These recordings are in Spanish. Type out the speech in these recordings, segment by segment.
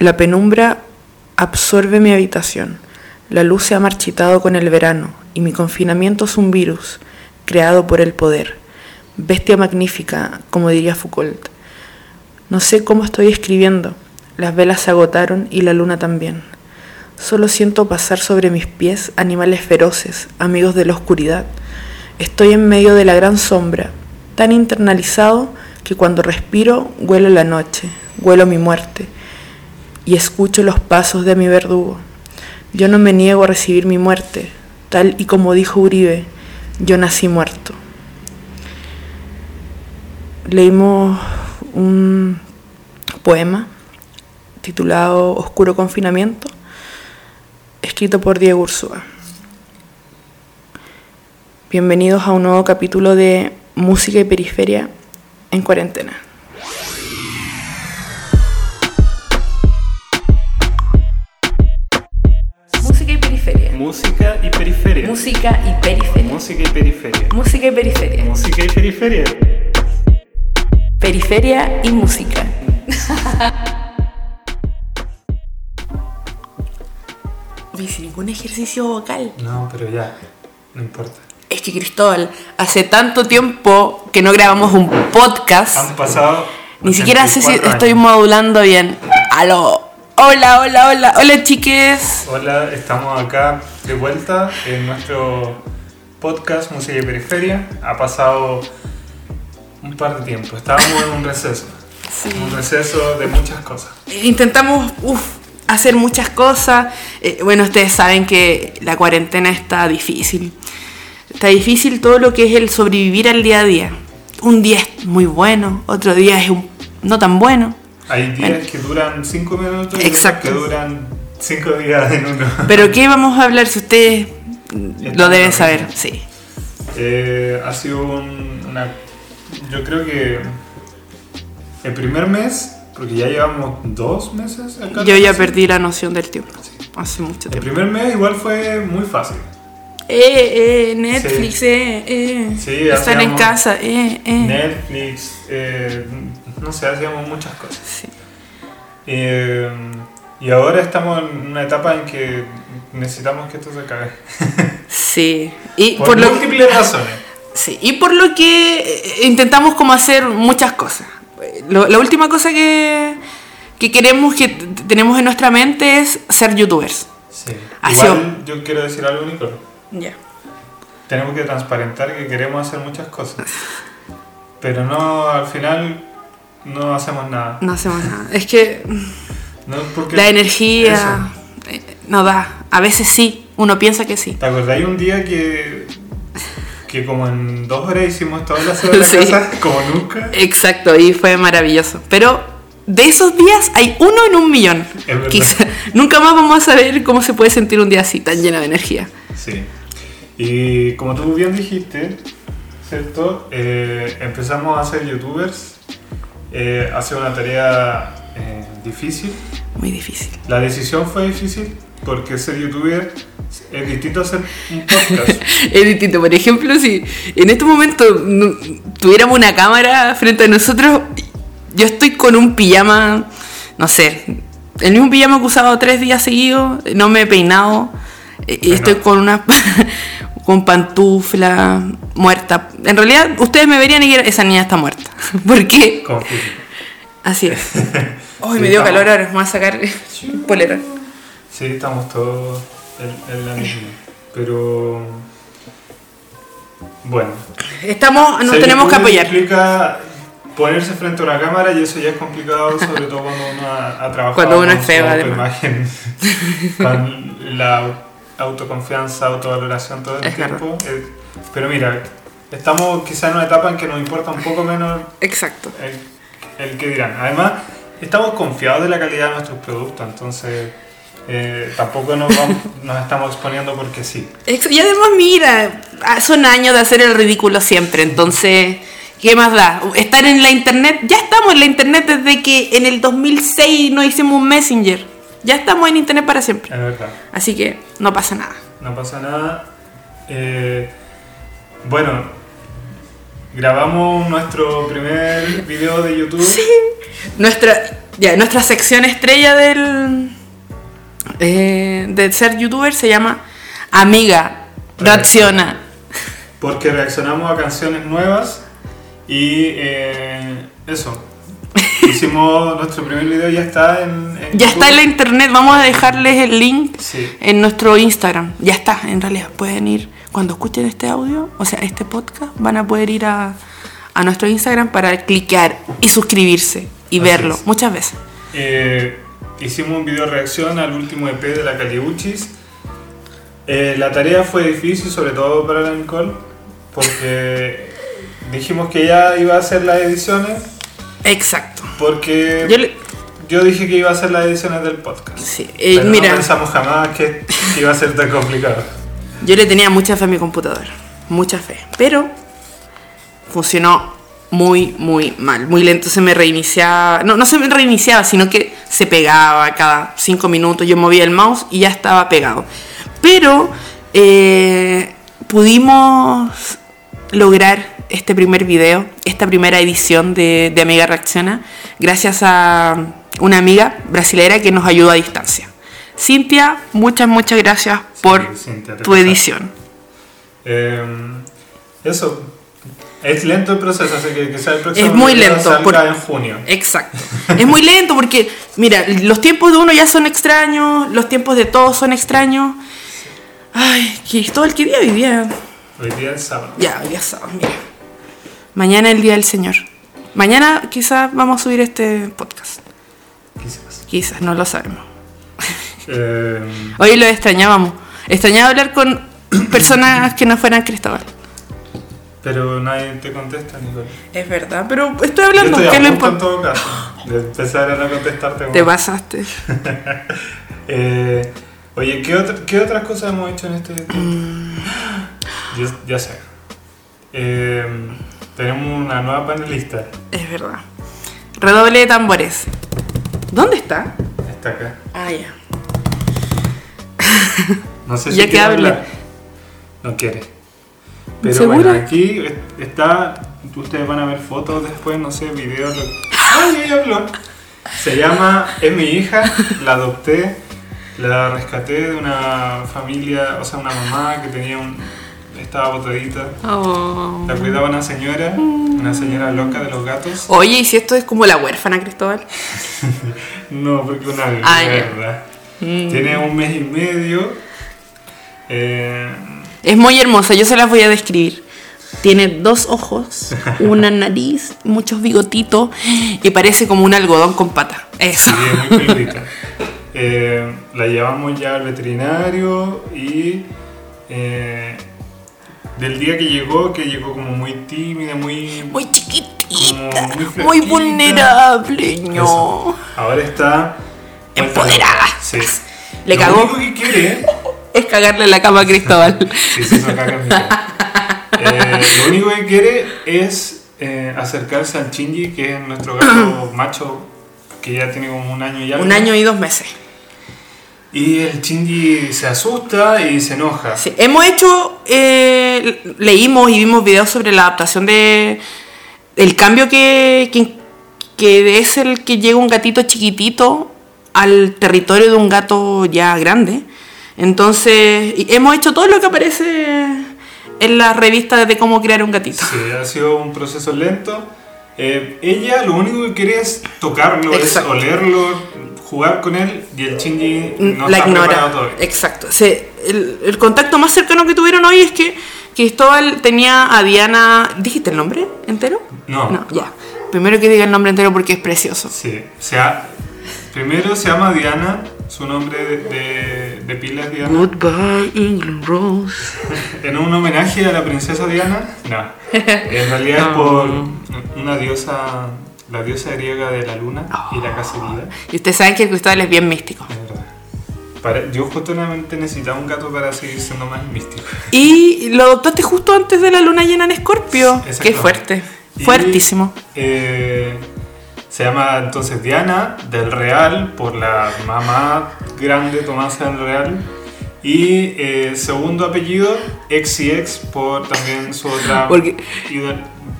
La penumbra absorbe mi habitación. La luz se ha marchitado con el verano y mi confinamiento es un virus creado por el poder. Bestia magnífica, como diría Foucault. No sé cómo estoy escribiendo. Las velas se agotaron y la luna también. Solo siento pasar sobre mis pies animales feroces, amigos de la oscuridad. Estoy en medio de la gran sombra, tan internalizado que cuando respiro huelo la noche, huelo mi muerte y escucho los pasos de mi verdugo. Yo no me niego a recibir mi muerte, tal y como dijo Uribe, yo nací muerto. Leímos un poema titulado Oscuro Confinamiento, escrito por Diego Ursúa. Bienvenidos a un nuevo capítulo de Música y Periferia en cuarentena. Música y periferia. Música y periferia. Música y periferia. Música y periferia. Música y periferia. Periferia y música. Oye, sin ningún ejercicio vocal. No, pero ya, no importa. Es que Cristóbal, hace tanto tiempo que no grabamos un podcast. Han pasado. Ni siquiera sé si 84 estoy modulando bien. Aló. Hola, hola, hola. Hola, chiques. Hola, estamos acá de vuelta en nuestro podcast Música y Periferia. Ha pasado un par de tiempo. Estábamos en un receso. Sí. Un receso de muchas cosas. Eh, Intentamos uf, hacer muchas cosas. Eh, bueno, ustedes saben que la cuarentena está difícil. Está difícil todo lo que es el sobrevivir al día a día. Un día es muy bueno, otro día es un, no tan bueno. Hay días que duran 5 minutos y Exacto. que duran 5 días en uno. Pero ¿qué vamos a hablar si ustedes lo deben saber? Sí. Eh, ha sido un- una. Yo creo que el primer mes, porque ya llevamos dos meses acá. Yo ya perdí la noción del tiempo. Hace mucho El tiempo. primer mes igual fue muy fácil. Eh, eh, Netflix, eh, eh. Sí, Están en casa, eh, eh. Netflix, eh, no sé, hacíamos muchas cosas. Sí. Eh, y ahora estamos en una etapa en que necesitamos que esto se acabe. Sí. Y Por, por, lo que, múltiples razones. sí. Y por lo que eh, intentamos como hacer muchas cosas. Lo- la última cosa que, que queremos, que tenemos en nuestra mente es ser youtubers. Sí. Igual yo quiero decir algo, Nico. Ya. tenemos que transparentar que queremos hacer muchas cosas. Pero no, al final no hacemos nada. No hacemos nada. Es que No la energía eh, no da. A veces sí, uno piensa que sí. ¿Te acordáis un día que, que como en dos horas hicimos todas las horas de la casa? Como nunca. Exacto, y fue maravilloso. Pero de esos días hay uno en un millón. Es verdad. Quizá- nunca más vamos a saber cómo se puede sentir un día así, tan lleno de energía. Sí. Y como tú bien dijiste, ¿cierto? Eh, empezamos a ser youtubers. Eh, ha sido una tarea eh, difícil. Muy difícil. La decisión fue difícil porque ser youtuber es distinto a ser un podcast. Es distinto. Por ejemplo, si en este momento tuviéramos una cámara frente a nosotros, yo estoy con un pijama, no sé, el mismo pijama que he usado tres días seguidos, no me he peinado, y Bueno. estoy con una con pantufla muerta. En realidad, ustedes me verían y dirían, esa niña está muerta. ¿Por qué? Así es. Uy, Sí, me dio estamos- calor ahora, me voy a sacar polera. Sí, estamos todos en, la misma. Pero. Bueno. Estamos, nos tenemos que apoyar. implica ponerse frente a una cámara y eso ya es complicado, sobre todo cuando uno ha, ha trabajado Cuando uno con es feo, su con la autoconfianza, autovaloración todo el Es tiempo. Eh, pero mira, estamos quizá en una etapa en que nos importa un poco menos Exacto. el, el que dirán. Además, estamos confiados de la calidad de nuestros productos, entonces eh, tampoco nos, vamos- nos estamos exponiendo porque sí. Y además, mira, ah, son años de hacer el ridículo siempre, entonces, ¿qué más da? Estar en la internet, ya estamos en la internet desde que en el 2006 nos hicimos un Messenger. Ya estamos en internet para siempre. Es verdad. Así que no pasa nada. No pasa nada. Eh, bueno, grabamos nuestro primer video de YouTube. Nuestra, Ya, nuestra sección estrella del. eh, de ser youtuber se llama Amiga, reacciona. Porque reaccionamos a canciones nuevas y eh, eso. Hicimos nuestro primer video, ya está en. en Ya está en la internet, vamos a dejarles el link Sí. en nuestro Instagram. Ya está, en realidad. Pueden ir, cuando escuchen este audio, o sea, este podcast, van a poder ir a, a nuestro Instagram para cliquear y suscribirse y Así verlo es. muchas veces. Eh, hicimos un video reacción al último EP de la Caliuchis. Eh, la tarea fue difícil, sobre todo para la Nicole, porque dijimos que ella iba a hacer las ediciones, Exacto. porque Yo le- yo dije que iba a hacer las ediciones del podcast. Sí, eh, Pero mira, no pensamos jamás que, iba a ser tan complicado. yo le tenía mucha fe a mi computadora. Mucha fe. Pero funcionó muy, muy mal. Muy lento. Se me reiniciaba. No, no se me reiniciaba, sino que se pegaba cada cinco minutos. Yo movía el mouse y ya estaba pegado. Pero eh, pudimos lograr este primer video, esta primera edición de, de Amiga Reacciona, gracias a una amiga brasilera que nos ayudó a distancia. Cintia, muchas, muchas gracias por Sí, Cintia, te tu edición. Eh, eso. Es lento el proceso, así que quizá el próximo Es muy lento, salga por- en junio. Exacto. Es muy lento porque, mira, los tiempos de uno ya son extraños, los tiempos de todos son extraños. Ay, Cristóbal, ¿qué día hoy día? Hoy día es sábado. Ya, hoy día es sábado, mira. Mañana el Día del Señor. Mañana quizás vamos a subir este podcast. Quizás. Quizás, no lo sabemos. Eh, Hoy lo extrañábamos. Extrañaba hablar con personas que no fueran Cristóbal. pero nadie te contesta, Nicole. Es verdad, pero estoy Yo hablando, estoy que lo en todo caso de empezar a no contestarte. Te más. pasaste. Eh, oye, ¿qué, otra- ¿qué otras cosas hemos hecho en este? Mm. Ya, ya sé. Eh, tenemos una nueva panelista. Es verdad. Redoble de tambores. ¿Dónde está? Está acá. Ah, ya. No sé si Ya que quiere hable. hablar. No quiere. Pero ¿Segura? bueno, aquí está. Ustedes van a ver fotos después, no sé, videos. lo- ¡Ay, ella habló! Se llama. Es mi hija, la adopté, la rescaté de una familia, o sea, una mamá que tenía un. Estaba botadita. Oh. La cuidaba una señora, una señora loca de los gatos. Oye, ¿y si esto es como la huérfana, Cristóbal? No, porque una Ah, mierda. Mm. Tiene un mes y medio. Eh, Es muy hermosa, yo se las voy a describir. Tiene dos ojos, una nariz, muchos bigotitos y parece como un algodón con pata. Eso. Sí, es muy. Eh, la llevamos ya al veterinario y eh, del día que llegó, que llegó como muy tímida, muy... Muy chiquitita, muy muy, vulnerable, Eso. ño. Ahora está... Empoderada. Sí. Le Lo cagó. único que quiere... Es cagarle la cama a Cristóbal. Sí, sí, eso caga en mi cara. Eh, lo único que quiere es eh, acercarse al Chingy, que es nuestro gato macho, que ya tiene como un año y algo. Un año y dos meses. Y el Chingy se asusta y se enoja. Sí, hemos hecho, eh, leímos y vimos videos sobre la adaptación de el cambio que, que, que es el que llega un gatito chiquitito al territorio de un gato ya grande. Entonces, hemos hecho todo lo que aparece en la revista de cómo crear un gatito. Sí, ha sido un proceso lento. Eh, ella lo único que quiere es tocarlo, Exacto. es olerlo, jugar con él y el Chingy no la está preparado ignora. todavía. Exacto. Se- el, el contacto más cercano que tuvieron hoy es que Cristóbal tenía a Diana. ¿Dijiste el nombre entero? No. No, ya. Primero que diga el nombre entero porque es precioso. Sí, o sea, primero se llama Diana, su nombre de, de, de pila es Diana. Goodbye, England Rose. ¿En un homenaje a la princesa Diana? No. En realidad es por una diosa, la diosa griega de la luna y la cacería. Y ustedes saben que el Cristóbal es bien místico. Es verdad. Para- yo justamente necesitaba un gato para seguir siendo más místico. Y lo adoptaste justo antes de la luna llena en Escorpio. Qué fuerte. Y, Fuertísimo. eh, se llama entonces Diana del Real por la mamá grande Tomasa del Real. Y eh, segundo apellido, XCX por también su otra, Porque-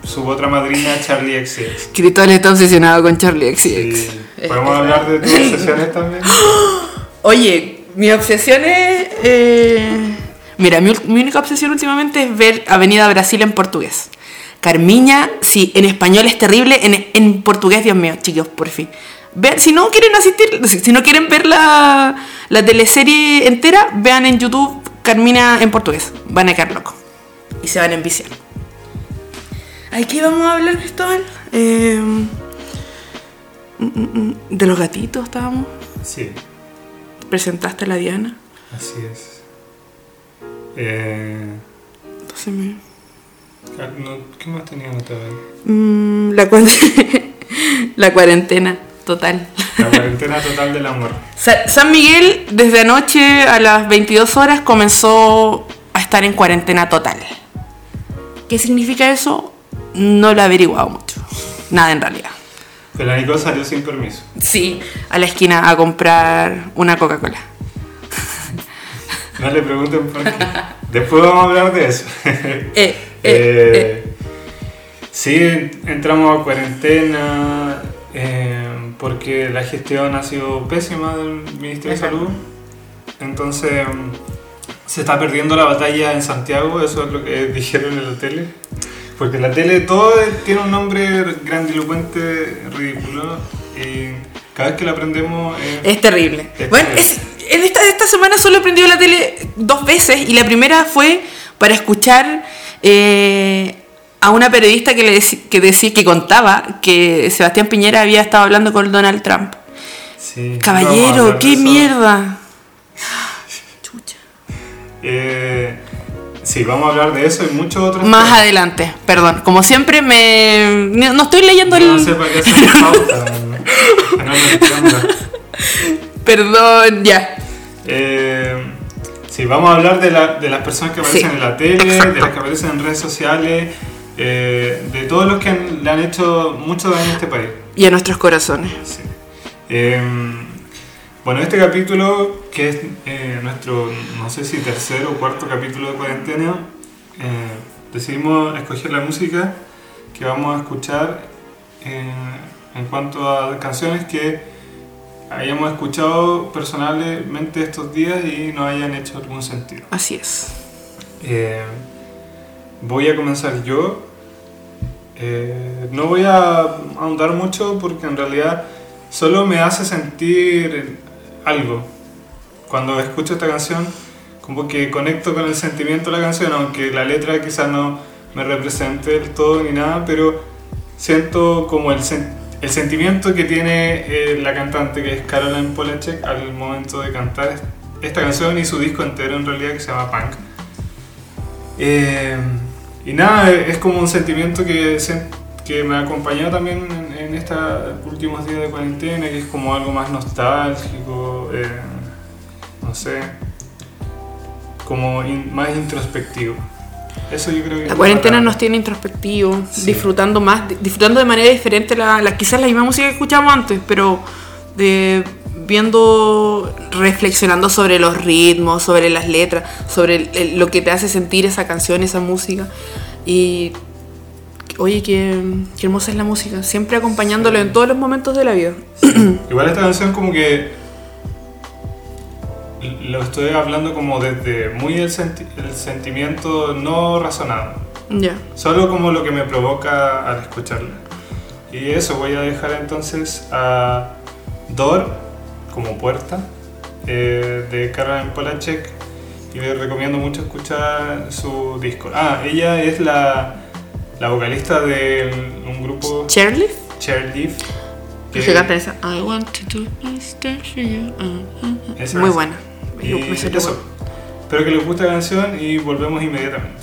su otra madrina Charlie XCX. Cristóbal está obsesionado con Charlie XCX. Sí. ¿Podemos hablar de tus obsesiones también? Oye, mi obsesión es... eh, Mira, mi, única obsesión últimamente es ver Avenida Brasil en portugués. Carmiña, sí, en español es terrible, en, en portugués, Dios mío, chicos, por fin. Ver, si no quieren asistir, si si no quieren ver la, la teleserie entera, vean en YouTube Carmina en portugués. Van a quedar locos. Y se van a enviciar. ¿Aquí vamos a hablar, Cristóbal? Eh, mm, mm, mm, de los gatitos estábamos. Sí, Presentaste a la Diana. así es. Eh, Entonces me... no, ¿Qué más tenía anotado? Mm, la, la cuarentena total. La cuarentena total del amor. Sa- San Miguel desde anoche a las 22 horas comenzó a estar en cuarentena total. ¿Qué significa eso? No lo he averiguado mucho. Nada en realidad. Pero la Nico salió sin permiso. Sí, a la esquina a comprar una Coca-Cola. No le pregunten por qué. Después vamos a hablar de eso. Eh, eh, Eh, eh. Sí, entramos a cuarentena porque la gestión ha sido pésima del Ministerio de Salud. Entonces mm, se está perdiendo la batalla en Santiago, eso es lo que dijeron en la tele. Porque la tele todo tiene un nombre grandilocuente, ridículo. Y cada vez que lo aprendemos Es terrible. Es bueno, terrible. es- en esta, esta semana solo he prendido la tele dos veces y la primera fue para escuchar eh, a una periodista que, le que decía que contaba que Sebastián Piñera había estado hablando con Donald Trump. sí, Caballero, qué mierda. Chucha. Eh, sí, vamos a hablar de eso y muchos otros Más temas. adelante, perdón. Como siempre, me no no estoy leyendo No el. sé para qué hacer pauta. no, no. Perdón, ya. Eh, sí, vamos a hablar de, la- de las personas que aparecen Sí, en la tele, exacto. de las que aparecen en redes sociales, eh, de todos los que han- le han hecho mucho daño a este país. Y a nuestros corazones. Sí. Eh, bueno, este capítulo, que es eh, nuestro, no sé si tercer o cuarto capítulo de cuarentena, eh, decidimos escoger la música que vamos a escuchar eh, en cuanto a canciones que hayamos escuchado personalmente estos días y nos hayan hecho algún sentido. Así es. Voy a comenzar yo. No voy a ahondar mucho porque en realidad solo me hace sentir algo. Cuando escucho esta canción, como que conecto con el sentimiento de la canción, aunque la letra quizás no me represente del todo ni nada, pero siento como el, sen- el sentimiento que tiene eh, la cantante, que es Caroline Polachek, al momento de cantar esta canción y su disco entero en realidad que se llama Punk. Eh, y nada, es como un sentimiento que, que me acompañó también en, en estos últimos días de cuarentena, que es como algo más nostálgico, eh, no sé, como in- más introspectivo. Eso yo creo que... La cuarentena nos tiene introspectivos, Sí. disfrutando más, di- disfrutando de manera diferente la, la- quizás la misma música que escuchábamos antes, pero de viendo, reflexionando sobre los ritmos, sobre las letras, sobre el- el- lo que te hace sentir esa canción, esa música. Y oye, qué, qué hermosa es la música, siempre acompañándolo Sí. en todos los momentos de la vida. Igual esta canción como que lo estoy hablando como desde muy el, senti- el sentimiento no razonado. Ya. Solo como lo que me provoca al escucharla. Y eso, voy a dejar entonces a Door como puerta eh, de Caroline Polachek y les recomiendo mucho escuchar su disco. Ah, ella es la, la vocalista de un grupo Shirley, Chairlift. que canta esa. I want to do you. Uh, Muy es. Buena. Y Me salió eso. Espero que les guste la canción y volvemos inmediatamente.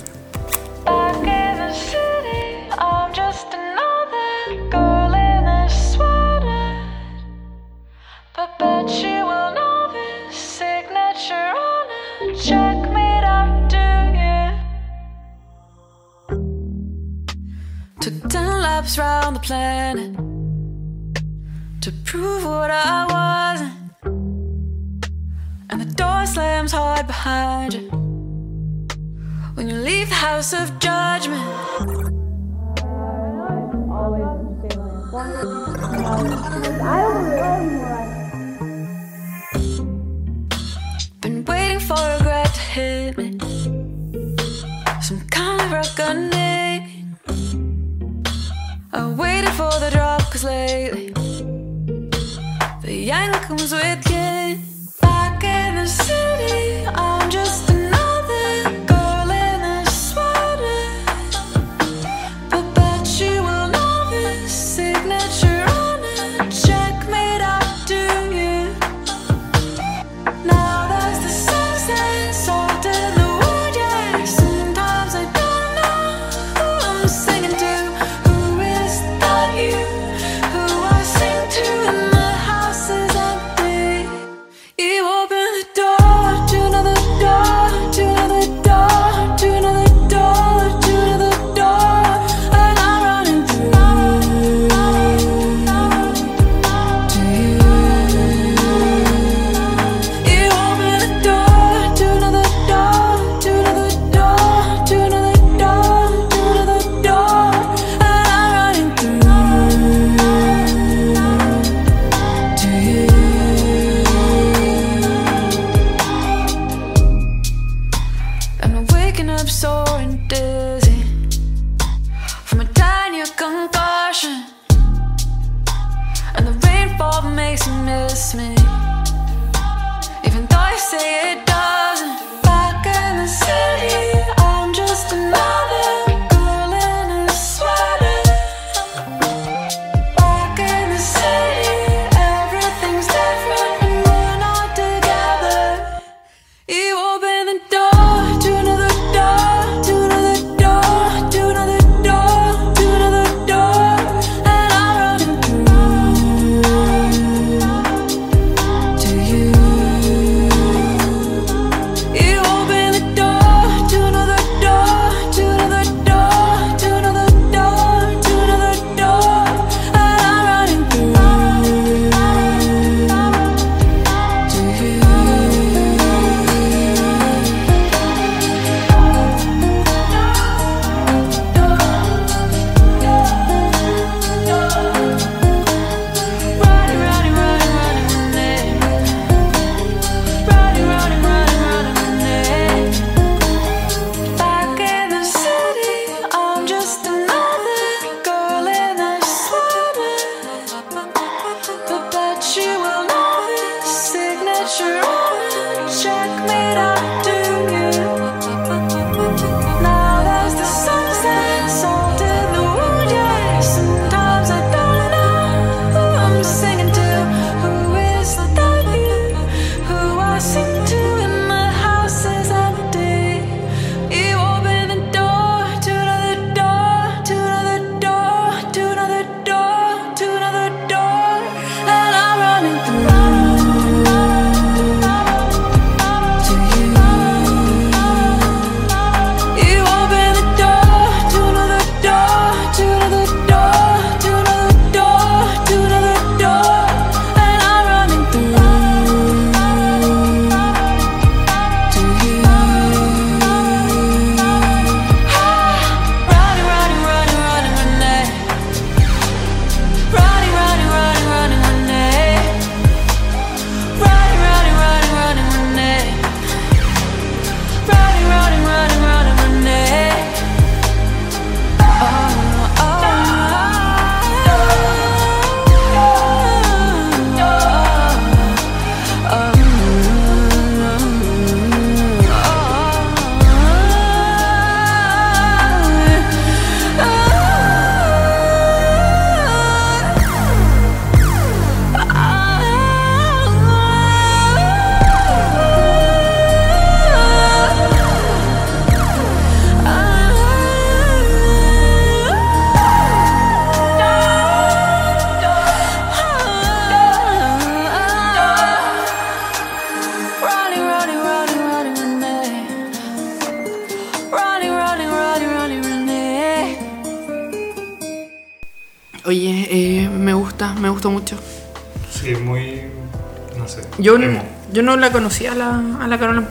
Yo, emo. yo no la conocía a la, a la.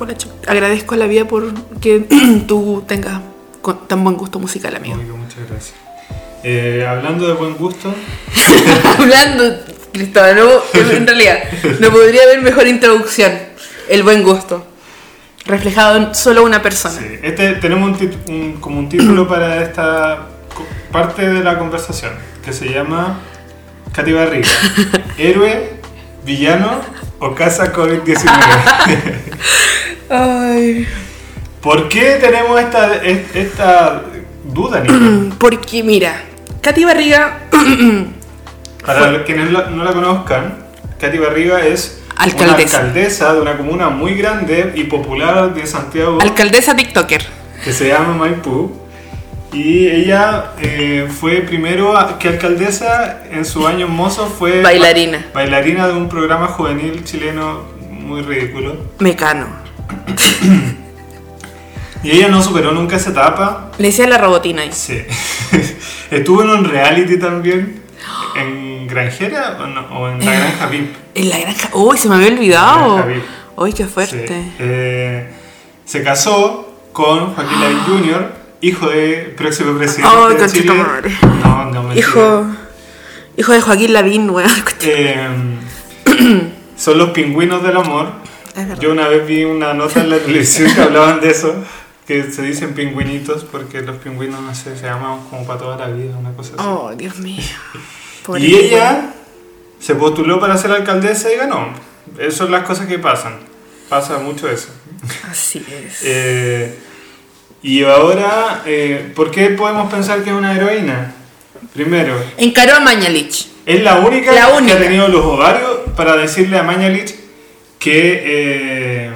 Agradezco a la vida por que tú tengas tan buen gusto musical, amigo. Amigo, muchas gracias. Eh, hablando de buen gusto, Hablando, Cristóbal, no- en realidad, no podría haber mejor introducción. El buen gusto. Reflejado en solo una persona. sí, este, tenemos un un- como un título para esta parte de la conversación que se llama Katy Barriga, héroe, villano o casa COVID-19. Ay. ¿Por qué tenemos esta, es- esta duda, Nico? Porque mira, Katy Barriga, Para los quienes la- no la conozcan, Katy Barriga es Alcaldesa. una alcaldesa de una comuna muy grande y popular de Santiago alcaldesa TikToker. que se llama Maipú. Y ella eh, fue primero que alcaldesa en su año mozo fue Bailarina. ba- bailarina de un programa juvenil chileno muy ridículo. Mecano. Y ella no superó nunca esa etapa. Le decía la robotina ahí. Sí. Estuvo en un reality también. ¿En Granjera o, no? ¿O en la Granja VIP? En la granja. Uy, se me había olvidado. Uy, qué Sí. fuerte. Eh, se casó con Joaquín Lavín Jr., hijo de próximo presidente Ay, de Chile. madre. No, no, mentira. Hijo. Hijo de Joaquín Lavín, weón. Eh, son los pingüinos del amor. Es verdad. Yo una vez vi una nota en la televisión que hablaban de eso, que se dicen pingüinitos porque los pingüinos, no sé, se llaman como para toda la vida, una cosa así. Oh, Dios mío. Pobre y ella se postuló para ser alcaldesa y ganó. Esas son las cosas que pasan. Pasa mucho eso. Así es. Eh, y ahora, eh, ¿por qué podemos pensar que es una heroína? Primero, Encaró a Mañalich. es la única, La única. que ha tenido los ovarios para decirle a Mañalich que, eh,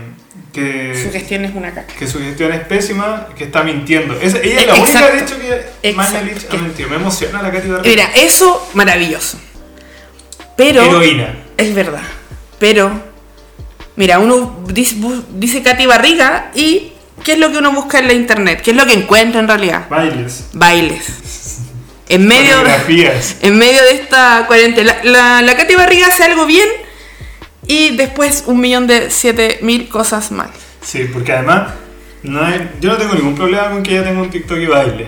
que, Su gestión es una caca. que su gestión es pésima, que está mintiendo. Es- ella es la Exacto. única, de hecho, que. Mañalich ha mentido. Me emociona la Katy Barriga. Mira, eso maravilloso. Pero. Heroína. Es verdad. Pero. Mira, uno dice, dice Katy Barriga y. ¿Qué es lo que uno busca en la internet? ¿Qué es lo que encuentra en realidad? Bailes. Bailes. En medio. En medio de esta cuarentena. La, la, la Katy Barriga hace algo bien y después un millón de siete mil cosas mal. Sí, porque además, no hay- yo no tengo ningún problema con que ella tenga un TikTok y baile.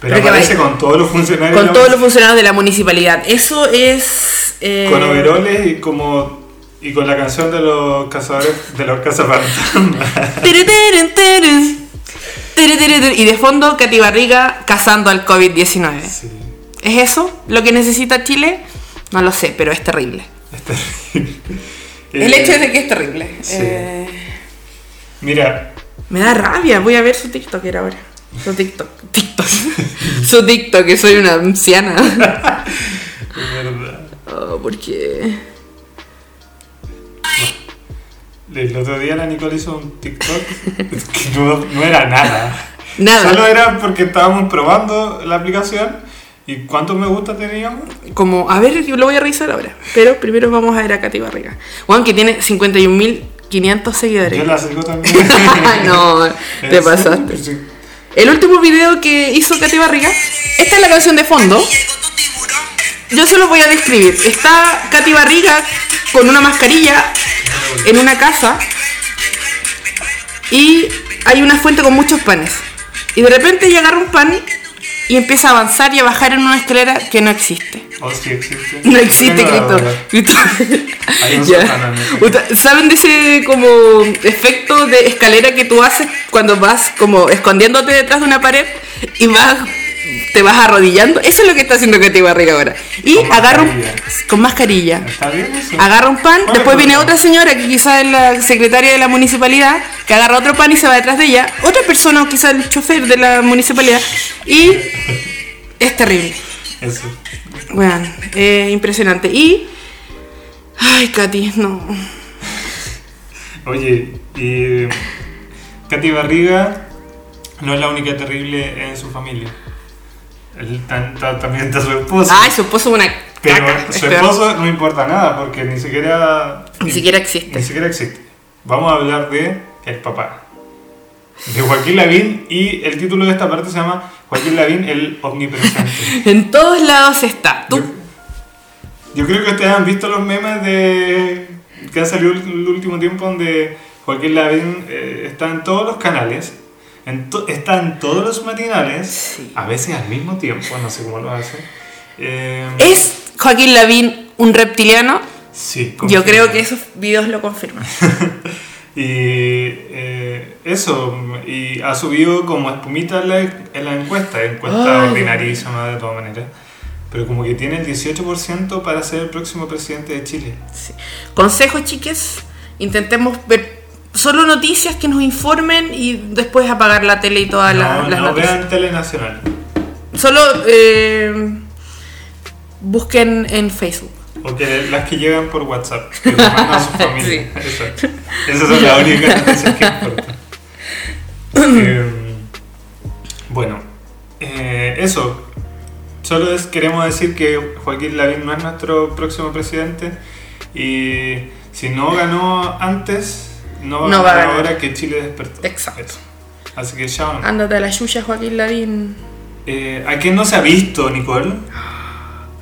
Pero, aparece con todos los funcionarios. Con todos los funcionarios de la municipalidad. Eso es. eh, Con overoles y como. Y con la canción de los cazadores. De los cazafantasmas. Y de fondo, Katy Barriga cazando al COVID-19. sí, ¿Es eso lo que necesita Chile? No lo sé, pero es terrible. es terrible. El Eh, hecho es de que es terrible. sí. Eh, Mira, me da rabia, voy a ver su TikTok ahora. Su TikTok. TikTok. su TikTok, que soy una anciana. es verdad. Oh, porque. El otro día la Nicole hizo un TikTok que no, no era nada. Nada. Solo era porque estábamos probando la aplicación y cuántos me gusta teníamos. Como, a ver, yo lo voy a revisar ahora. Pero primero vamos a ver a Katy Barriga. Juan, que tiene 51.500 seguidores. Yo la sigo también. no, te ¿En pasaste. Sí. El último video que hizo Katy Barriga, esta es la canción de fondo. Yo se lo voy a describir. Está Katy Barriga con una mascarilla en una casa y hay una fuente con muchos panes. Y de repente ella agarra un pan y empieza a avanzar y a bajar en una escalera que no existe. Oh, sí existe. No existe, Cristo. Cristo. Uta- ¿Saben de ese como efecto de escalera que tú haces cuando vas como escondiéndote detrás de una pared y vas te vas arrodillando? Eso es lo que está haciendo Katy Barriga ahora. Y Con agarra un, con mascarilla. ¿Está bien eso? Agarra un pan, ¿Cuál después viene otra señora que quizás es la secretaria de la municipalidad, que agarra otro pan y se va detrás de ella, otra persona o quizás el chofer de la municipalidad y es terrible. Eso. Bueno, eh, impresionante. Y. Ay, Katy, no. Oye, y Katy Barriga no es la única terrible en su familia. Él también está su esposo. Ay, su esposo es una. pero caca, es su peor. esposo no importa nada porque ni siquiera. Ni siquiera Ni existe. siquiera existe. Vamos a hablar de el papá. De Joaquín Lavín y el título de esta parte se llama Joaquín Lavín el omnipresente. En todos lados está. Tú. Yo, yo creo que ustedes han visto los memes de que han salido el último tiempo donde Joaquín Lavín eh, está en todos los canales En to- está en todos los matinales, Sí. a veces al mismo tiempo, no sé cómo lo hace. Eh, ¿Es Joaquín Lavín un reptiliano? sí, Yo confirmo. creo que esos videos lo confirman. Y eh, eso, y ha subido como espumita en la, en la encuesta, encuesta Ay, ordinarísima de todas maneras. Pero como que tiene el 18% para ser el próximo presidente de Chile. Sí. Consejo, chiques, intentemos ver solo noticias que nos informen y después apagar la tele y todas la- no, las no noticias. vean Telenacional. Solo eh, busquen en Facebook. O que las que llegan por WhatsApp, que mandan a su familia. Sí. Exacto. Esas son las únicas noticias que importan. Eh, bueno, eh, eso. Solo es, queremos decir que Joaquín Lavín no es nuestro próximo presidente y si no ganó antes, no va No a va a ganar ahora que Chile despertó. Exacto. Eso. Así que chao. nomás. Ándate a la yuya, Joaquín Lavín. Eh, ¿A quién no se ha visto, Nicole?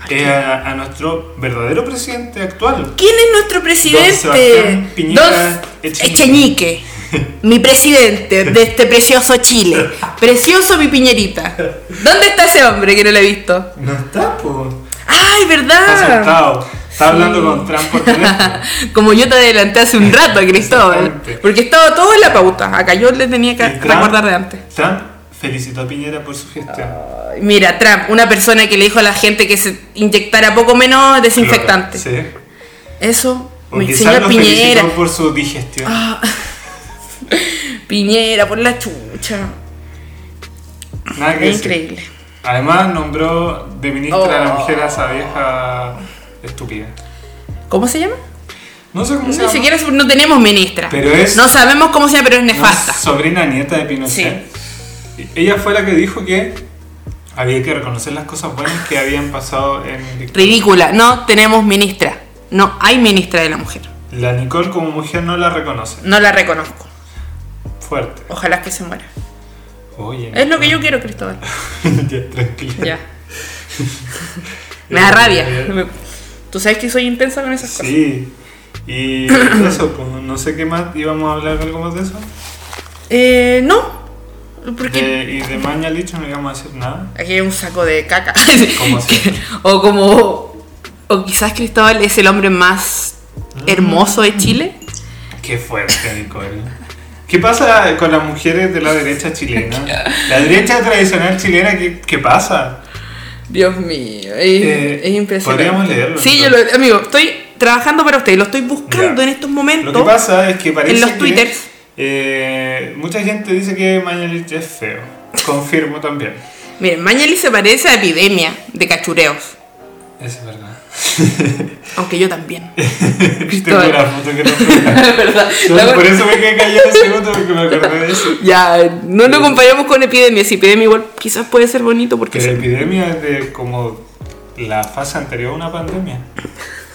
Eh, a, a nuestro verdadero presidente actual. ¿Quién es nuestro presidente? Piñera Don Echenique. Echenique. Mi presidente de este precioso Chile. Precioso mi piñerita. ¿Dónde está ese hombre que no lo he visto? No está, po. ¡Ay, Está Está hablando con Trump por teléfono. Como yo te adelanté hace un rato, Cristóbal. Porque estaba todo en la pauta. Acá yo le tenía que Trump- recordar de antes. Trump felicitó a Piñera por su gestión. Mira, Trump, una persona que le dijo a la gente que se inyectara poco menos desinfectante. Sí. Eso, O mi señor Piñera. por su digestión. Ah. Piñera, por la chucha. Nada que decir. increíble. Además nombró de ministra de la Oh. mujer a esa vieja estúpida. ¿Cómo se llama? No sé cómo Ni se llama. siquiera no tenemos ministra. Pero es- No sabemos cómo se llama, pero es nefasta. sobrina nieta de Pinochet. Ella fue la que dijo que había que reconocer las cosas buenas que habían pasado en. Ridícula. No tenemos ministra. No hay ministra de la mujer. La Nicole como mujer no la reconoce. No la reconozco. Fuerte. Ojalá que se muera. Oye. Es lo que yo quiero, Cristóbal. ya, tranquila. Ya. Me da rabia. Tú sabes que soy intensa con esas cosas. Sí. Y eso, pues no sé qué más. ¿Íbamos a hablar algo más de eso? Eh, no. Porque De- y de Mañalich no íbamos a decir nada. aquí hay un saco de caca. Siempre. o como. O quizás Cristóbal es el hombre más hermoso de Chile. Qué fuerte, Nicole. ¿Qué pasa con las mujeres de la derecha chilena? La derecha tradicional chilena, ¿qué, qué pasa? Dios mío, es, Eh, es impresionante. podríamos leerlo, Sí, yo lo, amigo, estoy trabajando para usted, lo estoy buscando Ya. en estos momentos. Lo que pasa es que parece en los que, twitters. eh, mucha gente dice que Mañalich es feo. Confirmo también. Miren, Mañali se parece a epidemia de cachureos. Es verdad. Aunque yo también. Tengo una foto que no fue. Verdad. Solo Por eso me quedé callado un segundo porque me acordé de eso. Ya, no lo comparamos con epidemia. Si epidemia igual quizás puede ser bonito porque Que la sí. epidemia es de como la fase anterior a una pandemia.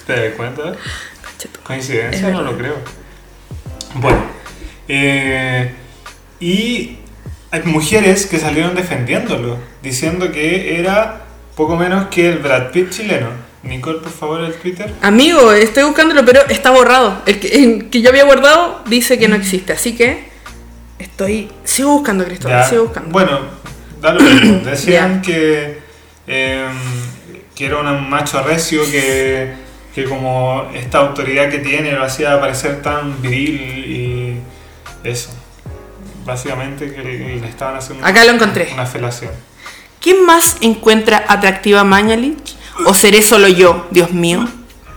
¿Te das cuenta? Coincidencia, no lo creo. Bueno, eh, y hay mujeres que salieron defendiéndolo, diciendo que era poco menos que el Brad Pitt chileno. Nicole, por favor, el Twitter. Amigo, estoy buscándolo, pero está borrado. El que, el que yo había guardado dice que no existe. Así que estoy. Sigo buscando, Cristóbal. Ya, Sigo buscando. Bueno, da lo mismo. Decían que, eh, que era un macho recio que, que como esta autoridad que tiene lo hacía parecer tan viril y eso. Básicamente que le, le estaban haciendo Acá lo encontré. una felación. ¿Quién más encuentra atractiva a Mañalich? ¿O seré solo yo, Dios mío?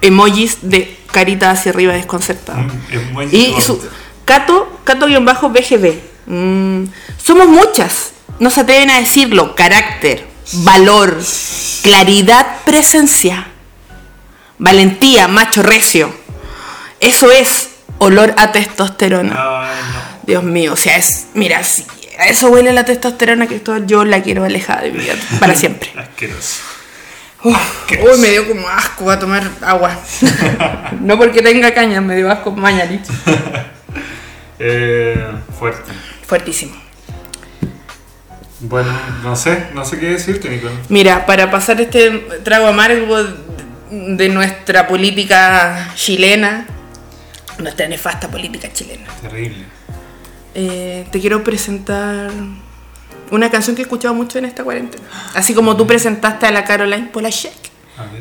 Emojis de carita hacia arriba desconcertada. Mm, Y su Cato, Cato-BGB. Mm, somos muchas. No se atreven a decirlo. Carácter, valor, claridad, presencia. Valentía, macho recio. Eso es olor a testosterona. No. Dios mío, o sea, es. Mira, si a eso huele la testosterona que todo yo la quiero alejada de mi vida para siempre. Asqueroso. Uf, uy, me dio como asco a tomar agua. no porque tenga caña, me dio asco Mañalich. Eh, fuerte. Fuertísimo. Bueno, no sé, no sé qué decirte, Nicole. Mira, para pasar este trago amargo de nuestra política chilena, nuestra nefasta política chilena. Terrible. eh, te quiero presentar una canción que he escuchado mucho en esta cuarentena. Así como tú presentaste a la Caroline Polachek,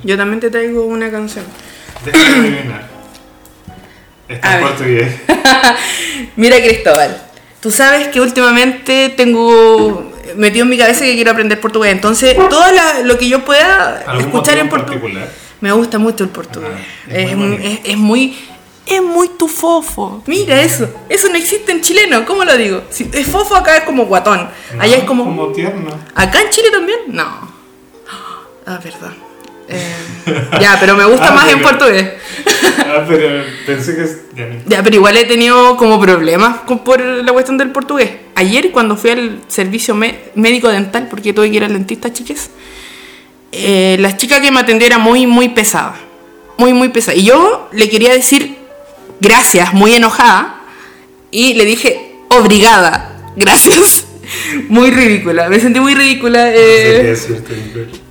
yo también te traigo una canción. Está en portugués. Mira Cristóbal, tú sabes que últimamente tengo metido en mi cabeza que quiero aprender portugués, entonces todo lo que yo pueda ¿Algún escuchar en portugués. Me gusta mucho el portugués. Ah, es es, muy muy, bonito. es, es muy es muy tu fofo. Mira eso. Eso no existe en chileno. ¿Cómo lo digo? Si es fofo acá es como guatón. Allá No, es como. Como tierno. ¿Acá en Chile también? No. Ah, verdad. Eh, ya, pero me gusta Ah, más en portugués. Ah, pero pensé que es. Ya no. Ya, pero igual he tenido como problemas con- por la cuestión del portugués. Ayer cuando fui al servicio médico dental, porque tuve que ir al dentista, chiques, eh, la chica que me atendió era muy, muy pesada. Muy, muy pesada. Y yo le quería decir gracias, muy enojada, y le dije, obrigada, gracias. Muy ridícula, me sentí muy ridícula. No eh,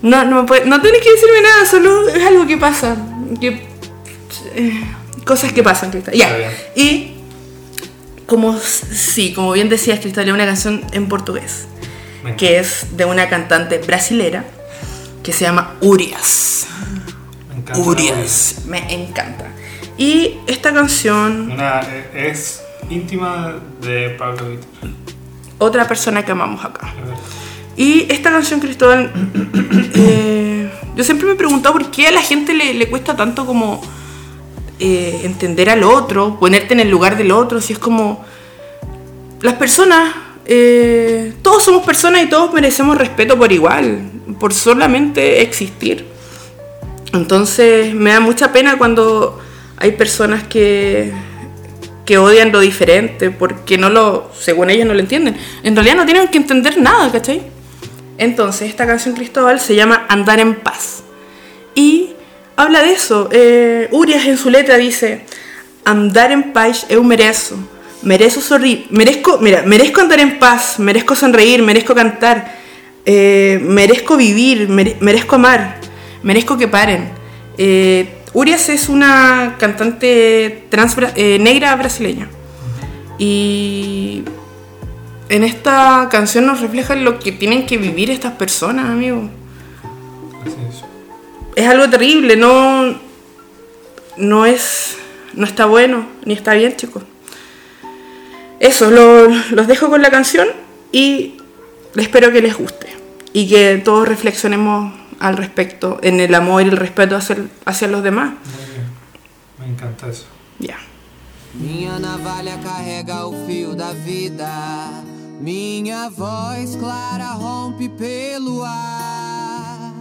no, no, me puede- no tienes que decirme nada, solo es algo que pasa. Que, eh, cosas que pasan, Cristal. Ya. Y como sí, como bien decías, Cristal, es una canción en portugués. Que es de una cantante brasilera que se llama Urias. Me encanta. Urias. Me encanta. Y esta canción, Una, eh, es íntima de Pablo Vittar. otra persona que amamos acá. Y esta canción, Cristóbal, eh, yo siempre me he preguntado por qué a la gente le, le cuesta tanto como eh, entender al otro, ponerte en el lugar del otro, si es como las personas, eh, todos somos personas y todos merecemos respeto por igual, por solamente existir. Entonces me da mucha pena cuando hay personas que, que odian lo diferente porque no lo, según ellos no lo entienden. En realidad no tienen que entender nada, ¿cachai? Entonces esta canción Cristóbal se llama Andar en paz. Y habla de eso. Eh, Urias en su letra dice, andar en paz eu merezo. Merezo sorrir, merezco, mira, merezco andar en paz, merezco sonreír, merezco cantar, eh, merezco vivir, mere- merezco amar, merezco que paren. Eh, Urias es una cantante trans eh, negra brasileña. Y en esta canción nos refleja lo que tienen que vivir estas personas, amigo. Así es. Es algo terrible, no, no es, no está bueno, ni está bien, chicos. Eso, lo- los dejo con la canción y espero que les guste y que todos reflexionemos al respecto en el amor y el respeto hacia, hacia los demás. Muy bien. Me encanta eso. Ya. Minha navalha carrega o fio da vida. Minha voz clara rompe pelo ar.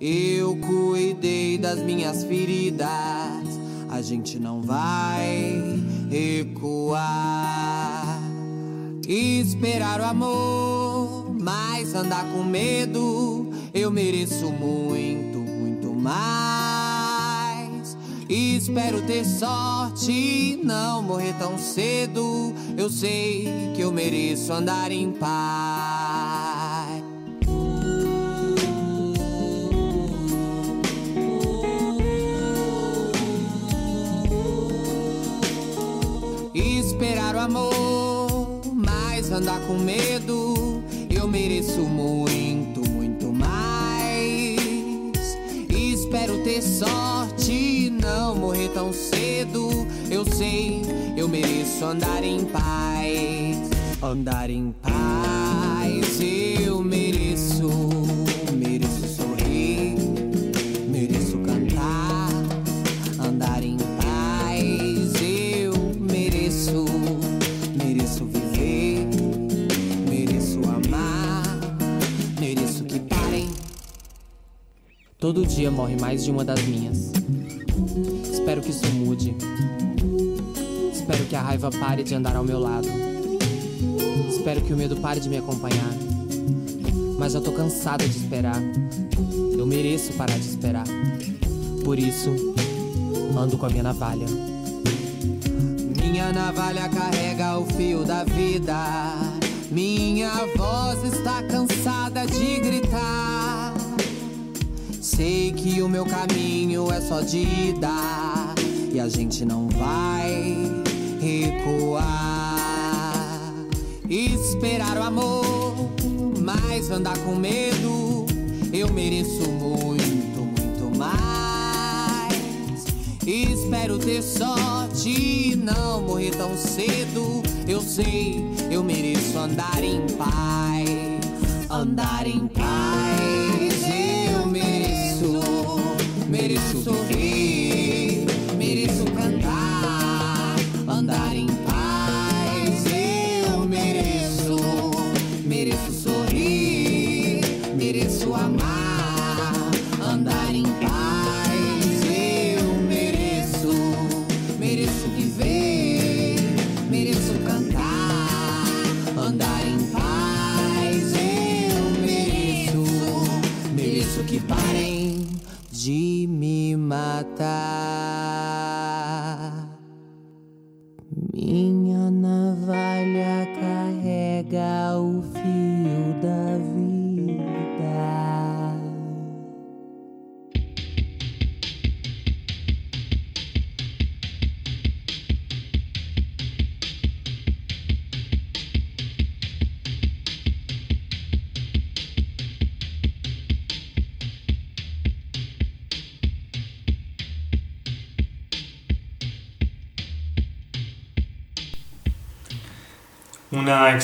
Eu cuidei das minhas feridas. A gente não vai recuar. Esperar o amor, mas andar com medo. Eu mereço muito, muito mais. Espero ter sorte e não morrer tão cedo. Eu sei que eu mereço andar em paz. Esperar o amor, mas andar com medo. Ter sorte não morrer tão cedo. Eu sei, eu mereço andar em paz. Andar em paz, Todo dia morre mais de uma das minhas. Espero que isso mude. Espero que a raiva pare de andar ao meu lado. Espero que o medo pare de me acompanhar. Mas já tô cansada de esperar. Eu mereço parar de esperar. Por isso, ando com a minha navalha. Minha navalha carrega o fio da vida. Minha voz está cansada de gritar. Sei que o meu caminho é só de dar e a gente não vai recuar. Esperar o amor, mas andar com medo. Eu mereço muito, muito mais. Espero ter sorte e não morrer tão cedo. Eu sei, eu mereço andar em paz. Andar em paz. Mereço voltar.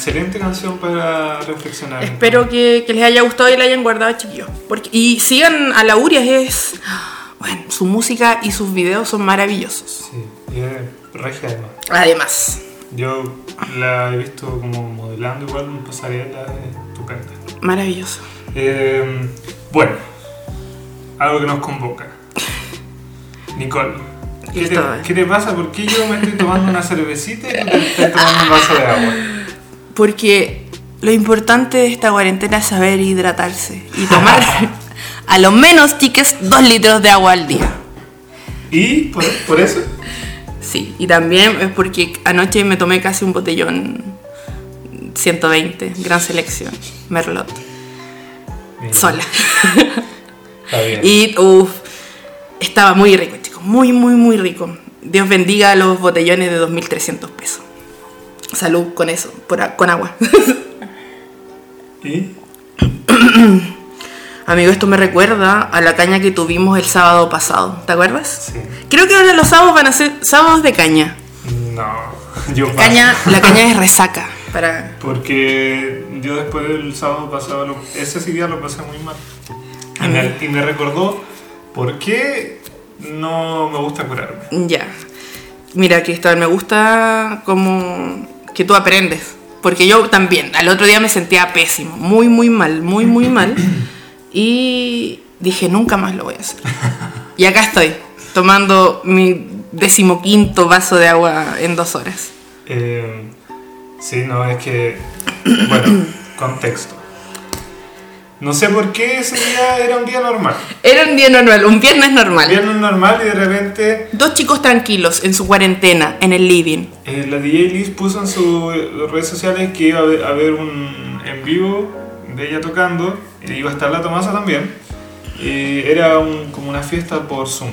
Excelente canción para reflexionar. Espero que, que les haya gustado y la hayan guardado, chiquillos. Porque, y sigan a la Urias, es. Bueno, su música y sus videos son maravillosos. Sí, y es regia además. Además, Yo la he visto como modelando igual en tu carta. maravilloso. Eh, bueno, algo que nos convoca. Nicole, ¿qué te, Listo. qué te pasa? ¿Por qué yo me estoy tomando una cervecita y tú te estás tomando un vaso de agua? Porque lo importante de esta cuarentena es saber hidratarse y tomar a lo menos, chiques, dos litros de agua al día. ¿Y por, por eso? Sí, y también es porque anoche me tomé casi un botellón 120, gran selección, Merlot, Bien, sola. Está bien. Y uff, estaba muy rico, chicos, muy, muy, muy rico. Dios bendiga los botellones de 2.300 pesos. Salud con eso, por con agua. ¿Y? Amigo, esto me recuerda a la caña que tuvimos el sábado pasado, ¿te acuerdas? Sí. Creo que ahora los sábados van a ser sábados de caña. No, yo paso. Caña, la caña es resaca. Para... Porque yo después del sábado pasado, lo- ese sí día lo pasé muy mal. Y me, y me recordó por qué no me gusta curarme. Ya. Mira, Cristóbal, me gusta como que tú aprendes. Porque yo también, al otro día me sentía pésimo, muy, muy mal, muy, muy mal. Y dije, nunca más lo voy a hacer. Y acá estoy, tomando mi decimoquinto vaso de agua en dos horas. Eh, sí, no, es que. Bueno, contexto. No sé por qué ese día era un día normal. Era un día normal, un viernes normal. Viernes normal y de repente Dos chicos tranquilos en su cuarentena, en el living. eh, la DJ Liz puso en sus redes sociales que iba a haber, un en vivo de ella tocando y iba a estar la Tomasa también. Y era un- como una fiesta por Zoom.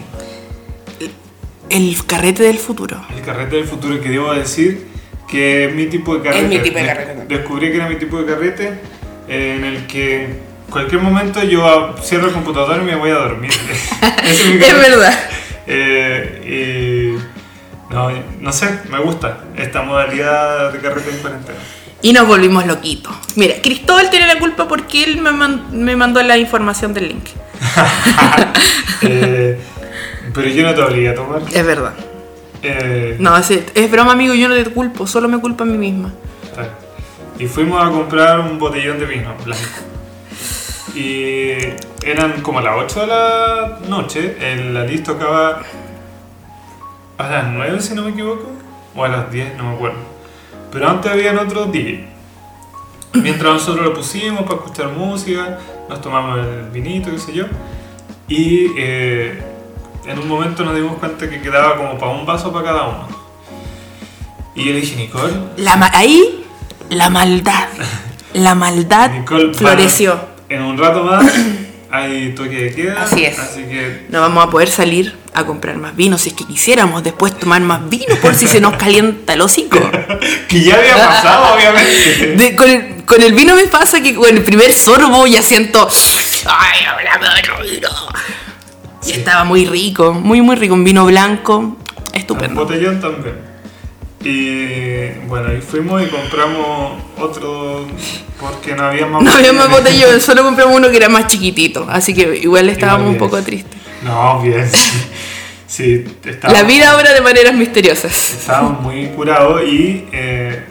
El carrete del futuro. El carrete del futuro que debo decir que es mi tipo de carrete. mi tipo de carrete. Descubrí que era mi tipo de carrete eh, en el que cualquier momento yo cierro el computador y me voy a dormir. Es verdad. Eh, y no, no sé, me gusta esta modalidad de carrete en cuarentena. Y nos volvimos loquitos. Mira, Cristóbal tiene la culpa porque él me, man- me mandó la información del link. Eh, pero yo no te obligué a tomar. Es verdad. Eh, No, es, es broma, amigo, yo no te culpo, solo me culpo a mí misma. Y fuimos a comprar un botellón de vino blanco. Y eran como las 8 de la noche. El, lista tocaba a las 9, si no me equivoco. O a las 10, no me acuerdo. Pero antes habían otros DJ. Mientras nosotros lo pusimos para escuchar música, nos tomamos el vinito, qué sé yo. Y eh, en un momento nos dimos cuenta que quedaba como para un vaso para cada uno. Y yo le dije, Nicole, La ma- ahí, la maldad. La maldad Nicole, floreció. En un rato más hay toque de queda. Así es. Así que No vamos a poder salir a comprar más vino si es que quisiéramos después tomar más vino por si se nos calienta el hocico. Que ya había pasado, obviamente. De- con, el, con el vino me pasa que con el primer sorbo ya siento. ¡Ay, ahora me vino! Y Sí. estaba muy rico, muy, muy rico. Un vino blanco, Un estupendo. botellón también. Y bueno, y fuimos y compramos otro porque no había más No había más botellones. solo compramos uno que era más chiquitito. Así que igual estábamos un poco tristes. No, bien. Sí, sí estábamos, La vida obra de maneras misteriosas. estábamos muy curados y eh,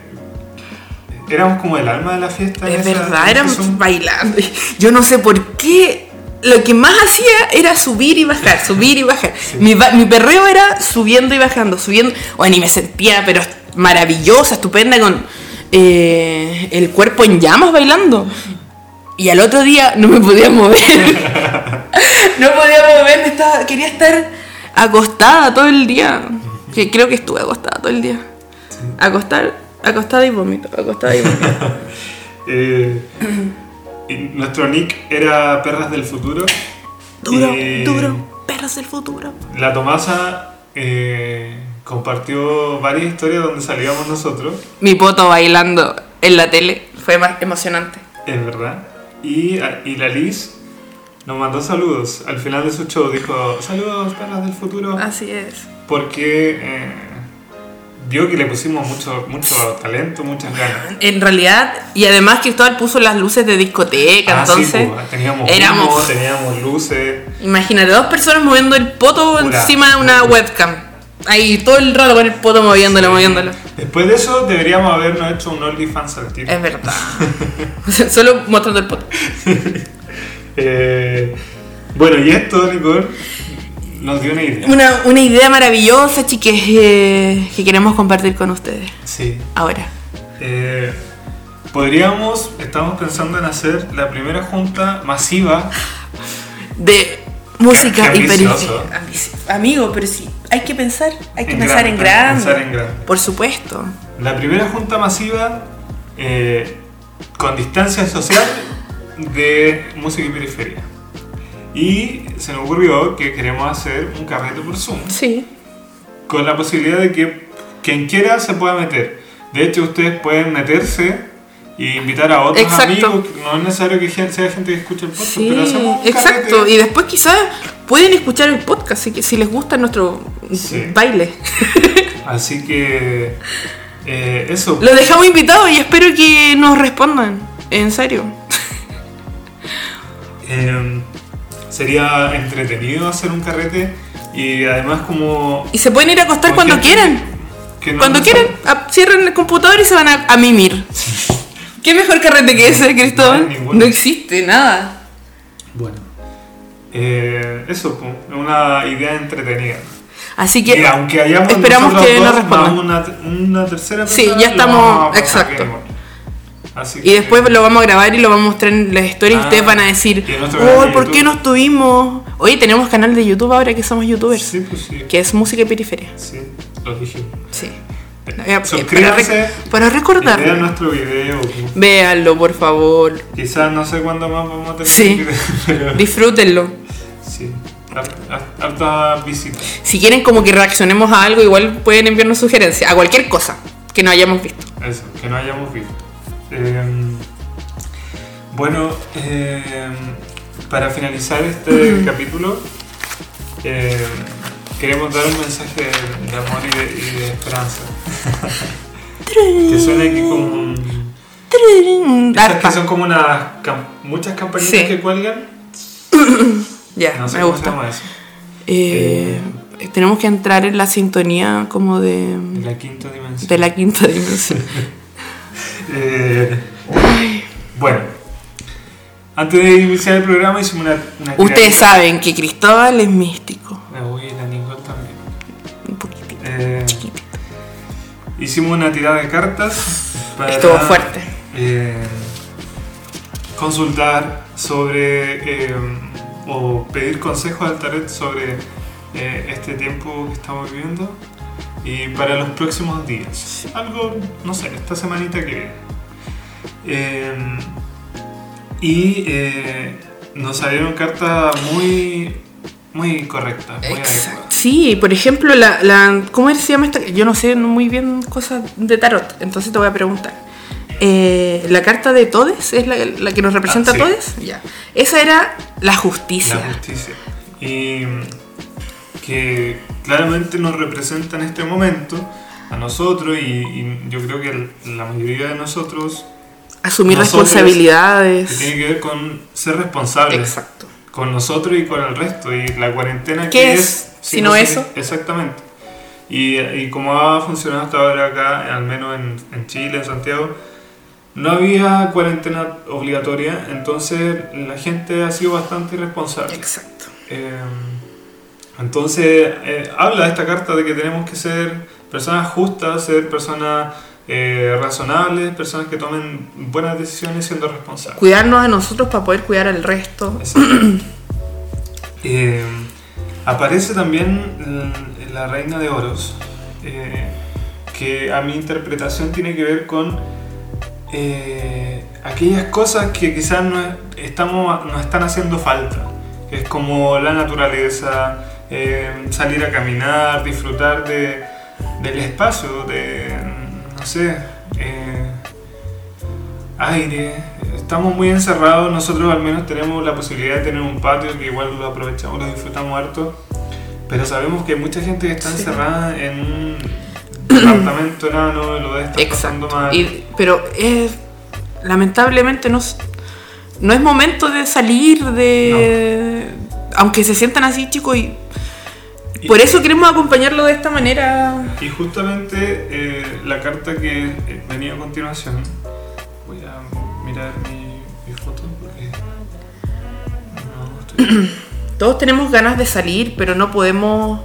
éramos como el alma de la fiesta. Es verdad, éramos bailando. Yo no sé por qué. Lo que más hacía era subir y bajar, subir y bajar. Mi, ba- mi perreo era subiendo y bajando, subiendo. Bueno, y me sentía, pero maravillosa, estupenda, con eh, el cuerpo en llamas bailando. Y al otro día no me podía mover. no podía moverme, estaba, quería estar acostada todo el día. Que creo que estuve acostada todo el día. Acostar, acostada y vómito, acostada y vómito. Eh, nuestro nick era Perras del Futuro. Duro, duro, perros del futuro. La Tomasa eh, compartió varias historias donde salíamos nosotros, Mi poto bailando en la tele fue más emocionante. es verdad. Y, y la Liz nos mandó saludos. Al final de su show dijo, saludos Perras del Futuro. Así es. Porque eh, vio que le pusimos mucho, mucho talento, muchas ganas. En realidad, y además Cristóbal puso las luces de discoteca, Ah, sí, entonces pues, teníamos éramos, humo, teníamos luces. imagínate, dos personas moviendo el poto Pura. encima de una webcam. Ahí todo el rato con el poto moviéndolo, moviéndolo. Después de eso deberíamos habernos hecho un OnlyFans al tiro. Es verdad. Solo mostrando el poto. Eh, bueno, y esto, Nicole, nos dio una idea. Una, una idea maravillosa, chiques, eh, que queremos compartir con ustedes. Sí. Ahora. Eh, podríamos, estamos pensando en hacer la primera junta masiva. de música y periferia. Amigo, pero sí, hay que pensar, hay que En pensar grande, en grande. pensar en grande. Por supuesto. La primera junta masiva eh, con distancia social de música y periferia. Y se nos ocurrió que queremos hacer un carrete por Zoom. Sí. Con la posibilidad de que quien quiera se pueda meter. De hecho, ustedes pueden meterse e invitar a otros Exacto. amigos. No es necesario que sea gente que escuche el podcast, Sí, pero hacemos un exacto. carrete. Y después quizás pueden escuchar el podcast si, si les gusta nuestro Sí. baile. Así que eh, eso. Los dejamos invitados y espero que nos respondan. En serio. Eh, sería entretenido hacer un carrete y además como... Y se pueden ir a acostar cuando quieran. que no Cuando quieran, a- cierran el computador y se van a, a mimir. ¿Qué mejor carrete que ese, Cristóbal? No existe nada. Bueno. Eh, eso, una idea entretenida. Así que y aunque hayamos esperamos que nos respondan. Una, una tercera Sí, ya estamos- exacto. Y después lo vamos a grabar y lo vamos a mostrar en las historias y Ah, ustedes van a decir, oh, de ¿por YouTube". qué no estuvimos? Oye, tenemos canal de YouTube ahora que somos youtubers, Sí, pues sí. que es música y periferia. Sí, lo dijimos. Sí. Eh, para, Suscríbanse para Y vean recordar. nuestro video. pues. Véanlo, por favor. Quizás no sé cuándo más vamos a tener Sí. pero Disfrútenlo. sí. Har- har- Harta visita. Si quieren como que reaccionemos a algo, igual pueden enviarnos sugerencias, a cualquier cosa que no hayamos visto. Eso, que no hayamos visto. Eh, bueno, eh, para finalizar este capítulo, eh, queremos dar un mensaje de, de amor y de, y de esperanza. que suena aquí como. un- Esas que son como unas cam- muchas campanitas Sí. que cuelgan. Ya, No sé me cómo se gusta. llama eso. Eh, tenemos que entrar en la sintonía como de, De la quinta dimensión. de la quinta dimensión. Eh, bueno, antes de iniciar el programa hicimos una. una Ustedes saben que Cristóbal es místico. Eh, Chiquitito. hicimos una tirada de cartas para Estuvo fuerte. eh, consultar sobre eh, o pedir consejos al tarot sobre este tiempo que estamos viviendo y para los próximos días. Algo, no sé, esta semanita que viene. Y nos salieron cartas muy, muy correctas, muy Exacto. adecuadas. Sí, por ejemplo, la, la, ¿cómo se llama esta? Yo no sé muy bien cosas de tarot, entonces te voy a preguntar. Eh, la carta de Todes es la, la que nos representa Ah, sí. a Todes. Ya. Esa era la justicia. La justicia. Y que claramente nos representa en este momento a nosotros y, y yo creo que la mayoría de nosotros Asumir Nosotros, que responsabilidades. tiene que ver con ser responsables Exacto. Con nosotros y con el resto. Y la cuarentena ¿Qué que es, si no se- eso? Exactamente. Y, y como ha funcionado hasta ahora acá, al menos en, en Chile, en Santiago, no había cuarentena obligatoria, entonces la gente ha sido bastante irresponsable. Exacto. Eh, entonces, eh, habla esta carta de que tenemos que ser personas justas, ser personas eh, razonables, personas que tomen buenas decisiones siendo responsables. Cuidarnos a nosotros para poder cuidar al resto. Eh, aparece también l- la reina de oros, eh, que a mi interpretación tiene que ver con eh, aquellas cosas que quizás no, estamos, nos están haciendo falta, es como la naturaleza, salir a caminar, disfrutar de, del espacio, de, no sé, eh, aire. Estamos muy encerrados, nosotros al menos tenemos la posibilidad de tener un patio que igual lo aprovechamos, lo disfrutamos harto, pero sabemos que hay mucha gente que está Sí. encerrada en un departamento enano lo de estar pasando mal. Y- pero es, lamentablemente no, no es momento de salir de... Aunque se sientan así, chicos, Y- por eso queremos acompañarlo de esta manera. Y justamente eh, la carta que eh, venía a continuación, voy a mirar mi, mi foto porque no estoy... Todos tenemos ganas de salir, pero no podemos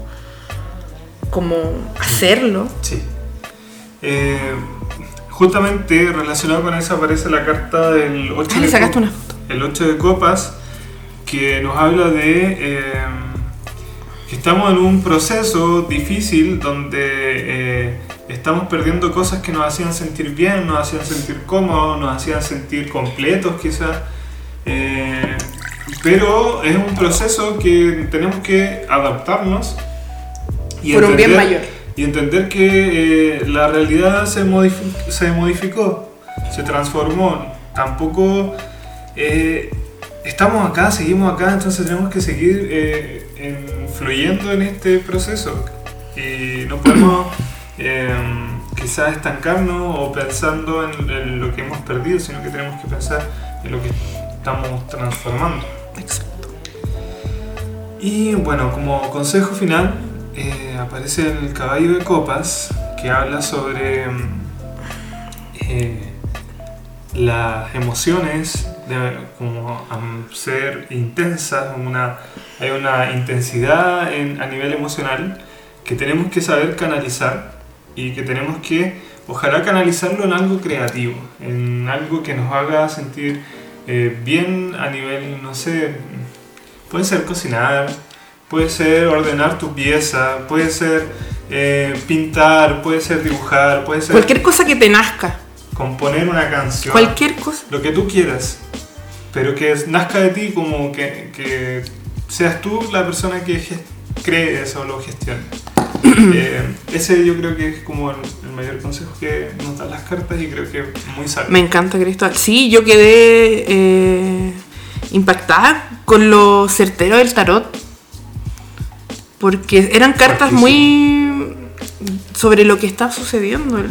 como hacerlo. Sí. Eh, justamente relacionado con eso aparece la carta del 8 Ah, le de sacaste co- una foto. el 8 de copas que nos habla de eh, que estamos en un proceso difícil donde eh, estamos perdiendo cosas que nos hacían sentir bien, nos hacían sentir cómodos, nos hacían sentir completos quizás. Eh, pero es un proceso que tenemos que adaptarnos y Por un bien entender- mayor. y entender que eh, la realidad se, modifi- se modificó, se transformó. Tampoco estamos acá, seguimos acá, entonces tenemos que seguir eh, en- este proceso. Y no podemos eh, quizás estancarnos o pensando en, en lo que hemos perdido, sino que tenemos que pensar en lo que estamos transformando. Exacto. Y bueno, como consejo final, eh, aparece el caballo de copas que habla sobre mm, eh, las emociones como ser intensas, hay una intensidad en- a nivel emocional que tenemos que saber canalizar y que tenemos que, ojalá canalizarlo en algo creativo, en algo que nos haga sentir eh, bien a nivel, no sé, puede ser cocinar, puede ser ordenar tu pieza, puede ser eh, pintar, puede ser dibujar, puede ser Cualquier cosa que te nazca. Componer una canción, Cualquier cosa. lo que tú quieras, pero que nazca de ti como que, que seas tú la persona que cree eso o lo gestione. Eh, ese yo creo que es como el, el mayor consejo que nos dan las cartas y creo que es muy sabio. Me encanta, Cristóbal. Sí, yo quedé eh, impactada con lo certero del tarot. Porque eran cartas muy sobre lo que está sucediendo.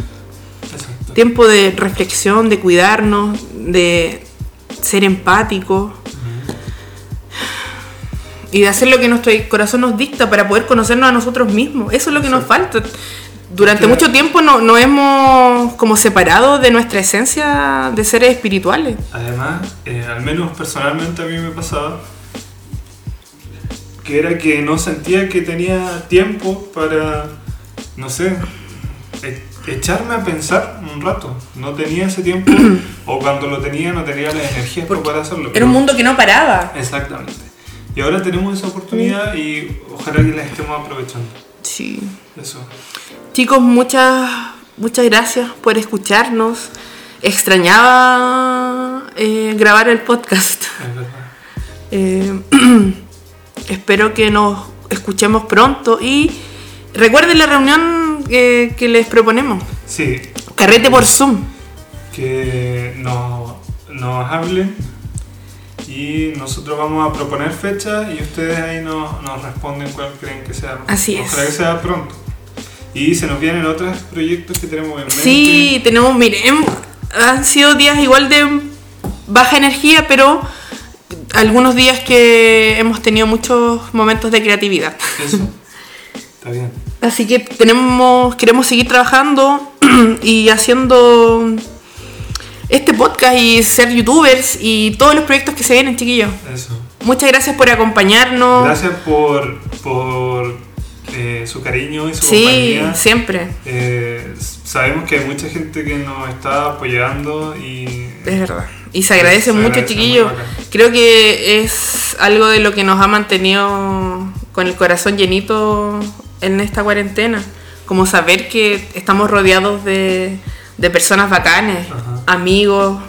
Tiempo de reflexión, de cuidarnos, de ser empáticos. Y de hacer lo que nuestro corazón nos dicta para poder conocernos a nosotros mismos. Eso es lo que nos falta. Durante mucho tiempo no- nos hemos como separado de nuestra esencia de seres espirituales. Además, eh, al menos personalmente a mí me pasaba que era que no sentía que tenía tiempo para, no sé, echarme a pensar un rato. No tenía ese tiempo o cuando lo tenía no tenía las energías para hacerlo. Era un mundo que no paraba. Exactamente. Y ahora tenemos esa oportunidad y ojalá que la estemos aprovechando. Sí. Eso. Chicos, muchas, muchas gracias por escucharnos. Extrañaba eh, grabar el podcast. Es verdad. Eh, espero que nos escuchemos pronto y recuerden la reunión que, que les proponemos. Sí, Carrete por Zoom. que nos, nos hablen y nosotros vamos a proponer fechas y ustedes ahí nos, nos responden cuál creen que sea. Así es. Ojalá que sea pronto. Y se nos vienen otros proyectos que tenemos en mente. Sí, tenemos, miren, han sido días igual de baja energía, pero algunos días que hemos tenido muchos momentos de creatividad. Eso. Está bien. Así que tenemos, queremos seguir trabajando y haciendo este podcast y ser youtubers y todos los proyectos que se vienen, chiquillos. Eso. Muchas gracias por acompañarnos. Gracias por, por eh, su cariño y su Sí, compañía. siempre, Eh, sabemos que hay mucha gente que nos está apoyando y es verdad. Y se agradece Se mucho, agradece, chiquillos. Creo que es algo de lo que nos ha mantenido con el corazón llenito en esta cuarentena. Como saber que estamos rodeados de, de personas bacanes, Ajá. amigos,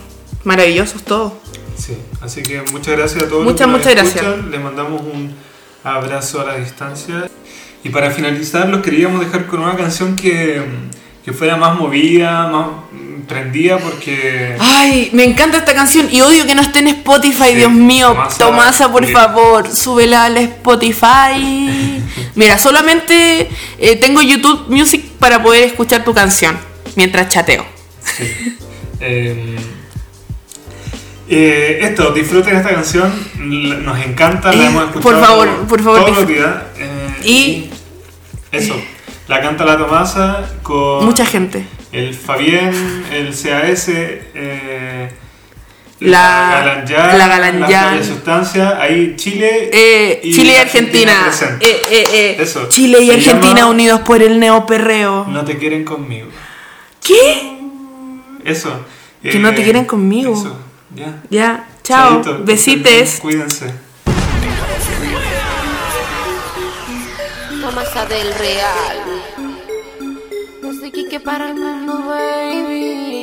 maravillosos todos. Sí, así que muchas gracias a todos. Muchas, los que nos muchas gracias. Les mandamos un abrazo a la distancia. Y para finalizar, los queríamos dejar con una canción que, que fuera más movida, más prendida, porque Ay, me encanta esta canción y odio que no esté en Spotify, Sí, Dios mío. Tomasa, Tomasa, por favor, súbela al Spotify. Mira, solamente eh, tengo YouTube Music para poder escuchar tu canción mientras chateo. sí. Eh, eh, esto, disfruten esta canción, nos encanta, la hemos por escuchado favor, por favor, todos los días. eh, Y- eso, la canta la Tomasa con Mucha gente. El Fabián, el CAS, eh, La- Galanyan, la Galanyan. la Sustancia, ahí Chile Eh, Chile y Argentina. Eh, eh, eh. Eso, Chile y se Argentina llama- unidos por el neoperreo. No te quieren conmigo. ¿Qué? Eso. eh, Que no te quieren conmigo. Eso, ya. Ya, chao. Besites. Cuídense. Tomasa del Real. Desde Quique para el mundo, baby.